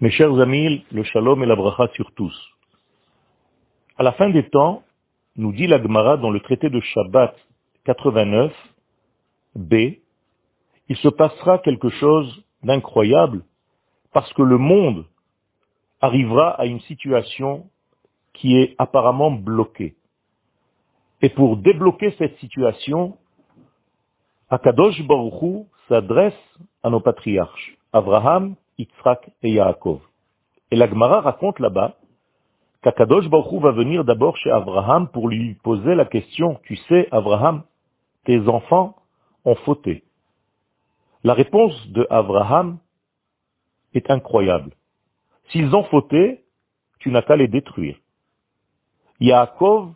Mes chers amis, le shalom et la bracha sur tous. À la fin des temps, nous dit la Gemara dans le traité de Shabbat 89, B, il se passera quelque chose d'incroyable parce que le monde arrivera à une situation qui est apparemment bloquée. Et pour débloquer cette situation, Akadosh Baruch s'adresse à nos patriarches, Abraham, Et Yaakov. Et la Gemara raconte là-bas qu'Akadosh Baruch va venir d'abord chez Abraham pour lui poser la question, tu sais, Abraham, tes enfants ont fauté. La réponse de Abraham est incroyable. S'ils ont fauté, tu n'as qu'à les détruire. Yaakov,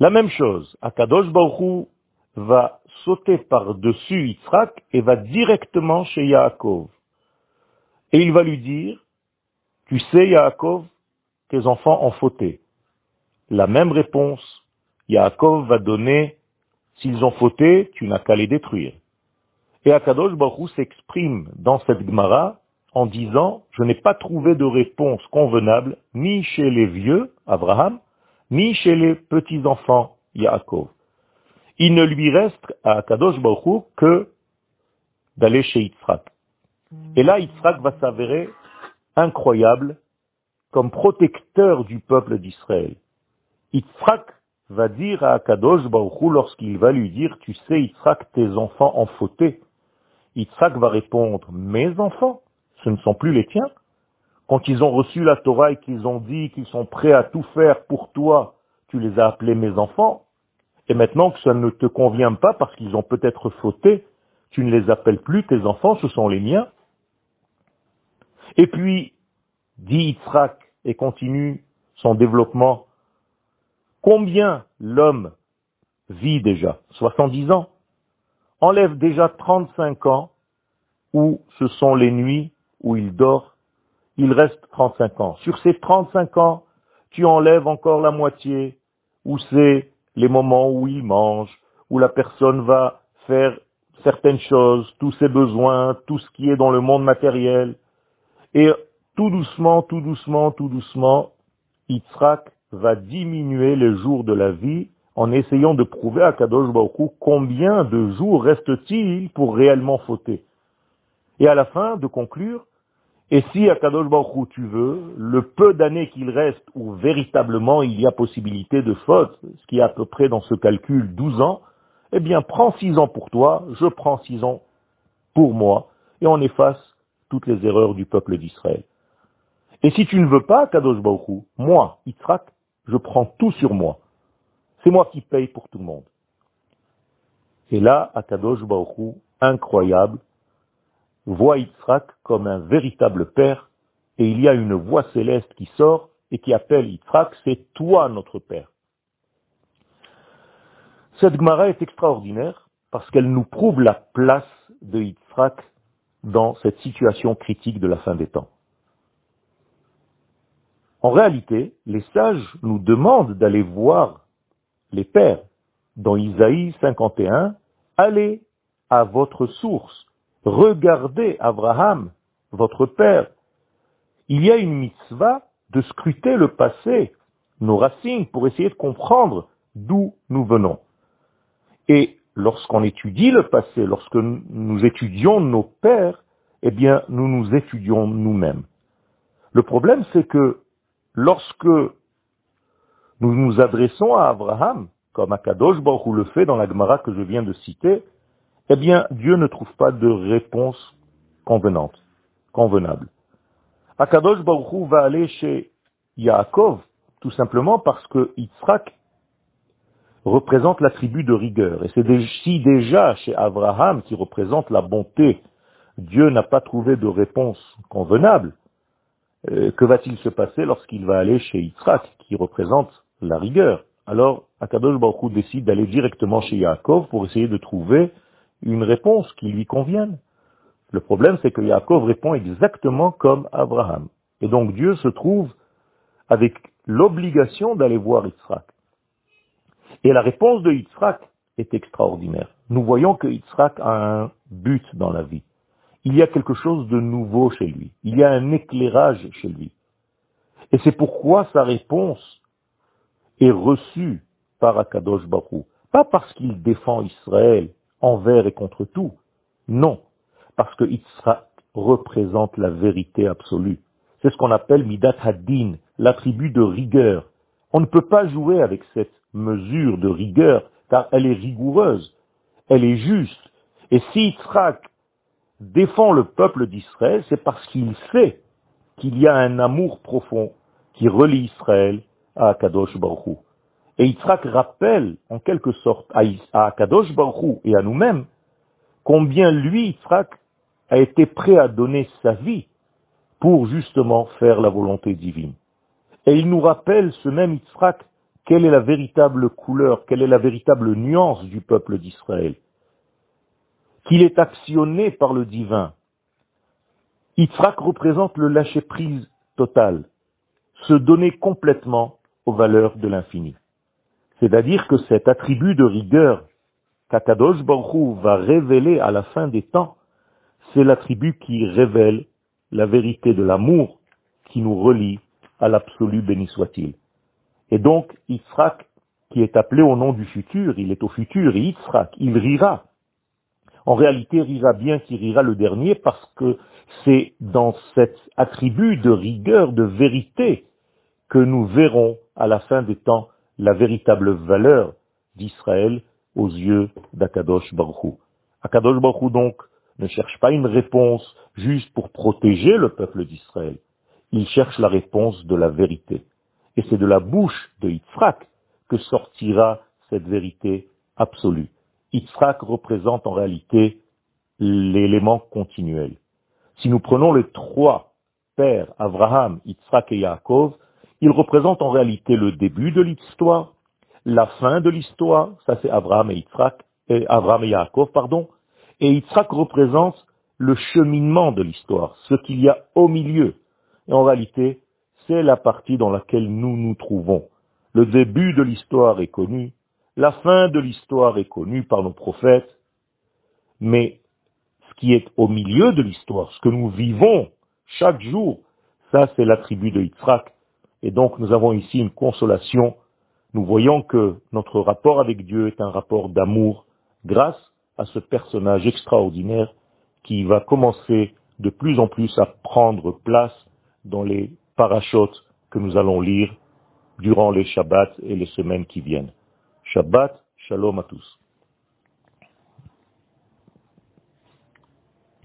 la même chose. Akadosh Baruch va sauter par-dessus Yitzhak et va directement chez Yaakov. Et il va lui dire, tu sais Yaakov, tes enfants ont fauté. La même réponse, Yaakov va donner, s'ils ont fauté, tu n'as qu'à les détruire. Et Akadosh Baruch s'exprime dans cette Gemara en disant, je n'ai pas trouvé de réponse convenable ni chez les vieux, Abraham, ni chez les petits-enfants, Yaakov. Il ne lui reste à Akadosh Baruch que d'aller chez Yitzhak. Et là, Yitzhak va s'avérer incroyable comme protecteur du peuple d'Israël. Yitzhak va dire à Akadosh Baruch lorsqu'il va lui dire, tu sais Yitzhak, tes enfants ont fauté. Yitzhak va répondre, mes enfants, ce ne sont plus les tiens. Quand ils ont reçu la Torah et qu'ils ont dit qu'ils sont prêts à tout faire pour toi, tu les as appelés mes enfants. Et maintenant que ça ne te convient pas parce qu'ils ont peut-être fauté, tu ne les appelles plus tes enfants, ce sont les miens. Et puis, dit Yitzhak et continue son développement, combien l'homme vit déjà? 70 ans. Enlève déjà 35 ans où ce sont les nuits où il dort. Il reste 35 ans. Sur ces 35 ans, tu enlèves encore la moitié où c'est les moments où il mange, où la personne va faire certaines choses, tous ses besoins, tout ce qui est dans le monde matériel. Et tout doucement, tout doucement, tout doucement, Yitzhak va diminuer les jours de la vie en essayant de prouver à Kadosh Baruch combien de jours reste-t-il pour réellement fauter. Et à la fin, de conclure, et si à Kadosh Baruch tu veux, le peu d'années qu'il reste où véritablement il y a possibilité de faute, ce qui est à peu près dans ce calcul 12 ans, eh bien prends 6 ans pour toi, je prends 6 ans pour moi, et on efface toutes les erreurs du peuple d'Israël. Et si tu ne veux pas, Kadosh Baruch moi, Yitzhak, je prends tout sur moi. C'est moi qui paye pour tout le monde. Et là, Akadosh Baruch incroyable, voit Yitzhak comme un véritable père, et il y a une voix céleste qui sort et qui appelle Yitzhak, c'est toi notre père. Cette Gemara est extraordinaire parce qu'elle nous prouve la place de Yitzhak dans cette situation critique de la fin des temps. En réalité, les sages nous demandent d'aller voir les pères. Dans Isaïe 51, allez à votre source, regardez Abraham, votre père. Il y a une mitzvah de scruter le passé, nos racines, pour essayer de comprendre d'où nous venons. Et lorsqu'on étudie le passé, lorsque nous étudions nos pères, eh bien, nous nous étudions nous-mêmes. Le problème, c'est que lorsque nous nous adressons à Abraham, comme Akadosh Baruch le fait dans la Gemara que je viens de citer, eh bien, Dieu ne trouve pas de réponse convenante, convenable. Akadosh Baruch va aller chez Yaakov, tout simplement parce que Yitzhak représente l'attribut de rigueur. Et c'est si déjà chez Abraham, qui représente la bonté, Dieu n'a pas trouvé de réponse convenable, euh, que va-t-il se passer lorsqu'il va aller chez Yitzhak, qui représente la rigueur? Alors, Akadosh Baruch décide d'aller directement chez Yaakov pour essayer de trouver une réponse qui lui convienne. Le problème, c'est que Yaakov répond exactement comme Abraham. Et donc Dieu se trouve avec l'obligation d'aller voir Yitzhak. Et la réponse de Yitzhak est extraordinaire. Nous voyons que Yitzhak a un but dans la vie. il y a quelque chose de nouveau chez lui. Il y a un éclairage chez lui. Et c'est pourquoi sa réponse est reçue par Akadosh Baruch Pas parce qu'il défend Israël envers et contre tout. Non. Parce que Yitzhak représente la vérité absolue. C'est ce qu'on appelle Midat Haddin, l'attribut de rigueur. On ne peut pas jouer avec cette mesure de rigueur, car elle est rigoureuse, elle est juste. Et si Yitzhak défend le peuple d'Israël, c'est parce qu'il sait qu'il y a un amour profond qui relie Israël à Kadosh Baruch Et Yitzhak rappelle en quelque sorte à Kadosh Baruch et à nous-mêmes combien lui, Yitzhak, a été prêt à donner sa vie pour justement faire la volonté divine. Et il nous rappelle, ce même Yitzhak, quelle est la véritable couleur, quelle est la véritable nuance du peuple d'Israël. Qu'il est actionné par le divin. Yitzhak représente le lâcher-prise total, se donner complètement aux valeurs de l'infini. C'est-à-dire que cet attribut de rigueur qu'Akadosh Baruch va révéler à la fin des temps, c'est l'attribut qui révèle la vérité de l'amour qui nous relie à l'absolu béni soit-il. Et donc, Yitzhak, qui est appelé au nom du futur, il est au futur, et il rira. En réalité, rira bien qui rira le dernier parce que c'est dans cet attribut de rigueur, de vérité, que nous verrons à la fin des temps la véritable valeur d'Israël aux yeux d'Akadosh Baruch Akadosh Baruch donc ne cherche pas une réponse juste pour protéger le peuple d'Israël. Il cherche la réponse de la vérité. Et c'est de la bouche de Yitzhak que sortira cette vérité absolue. Yitzhak représente en réalité l'élément continuel. Si nous prenons les trois pères, Abraham, Yitzhak et Yaakov, ils représentent en réalité le début de l'histoire, la fin de l'histoire, ça c'est Abraham et Yitzhak, et Abraham et Yaakov, pardon, et Yitzhak représente le cheminement de l'histoire, ce qu'il y a au milieu. Et en réalité, c'est la partie dans laquelle nous nous trouvons. Le début de l'histoire est connu, la fin de l'histoire est connue par nos prophètes, mais ce qui est au milieu de l'histoire, ce que nous vivons chaque jour, ça c'est l'attribut de Yitzhak. Et donc nous avons ici une consolation. Nous voyons que notre rapport avec Dieu est un rapport d'amour grâce à ce personnage extraordinaire qui va commencer de plus en plus à prendre place dans les parachutes que nous allons lire durant les Shabbats et les semaines qui viennent. Shabbat, shalom à tous.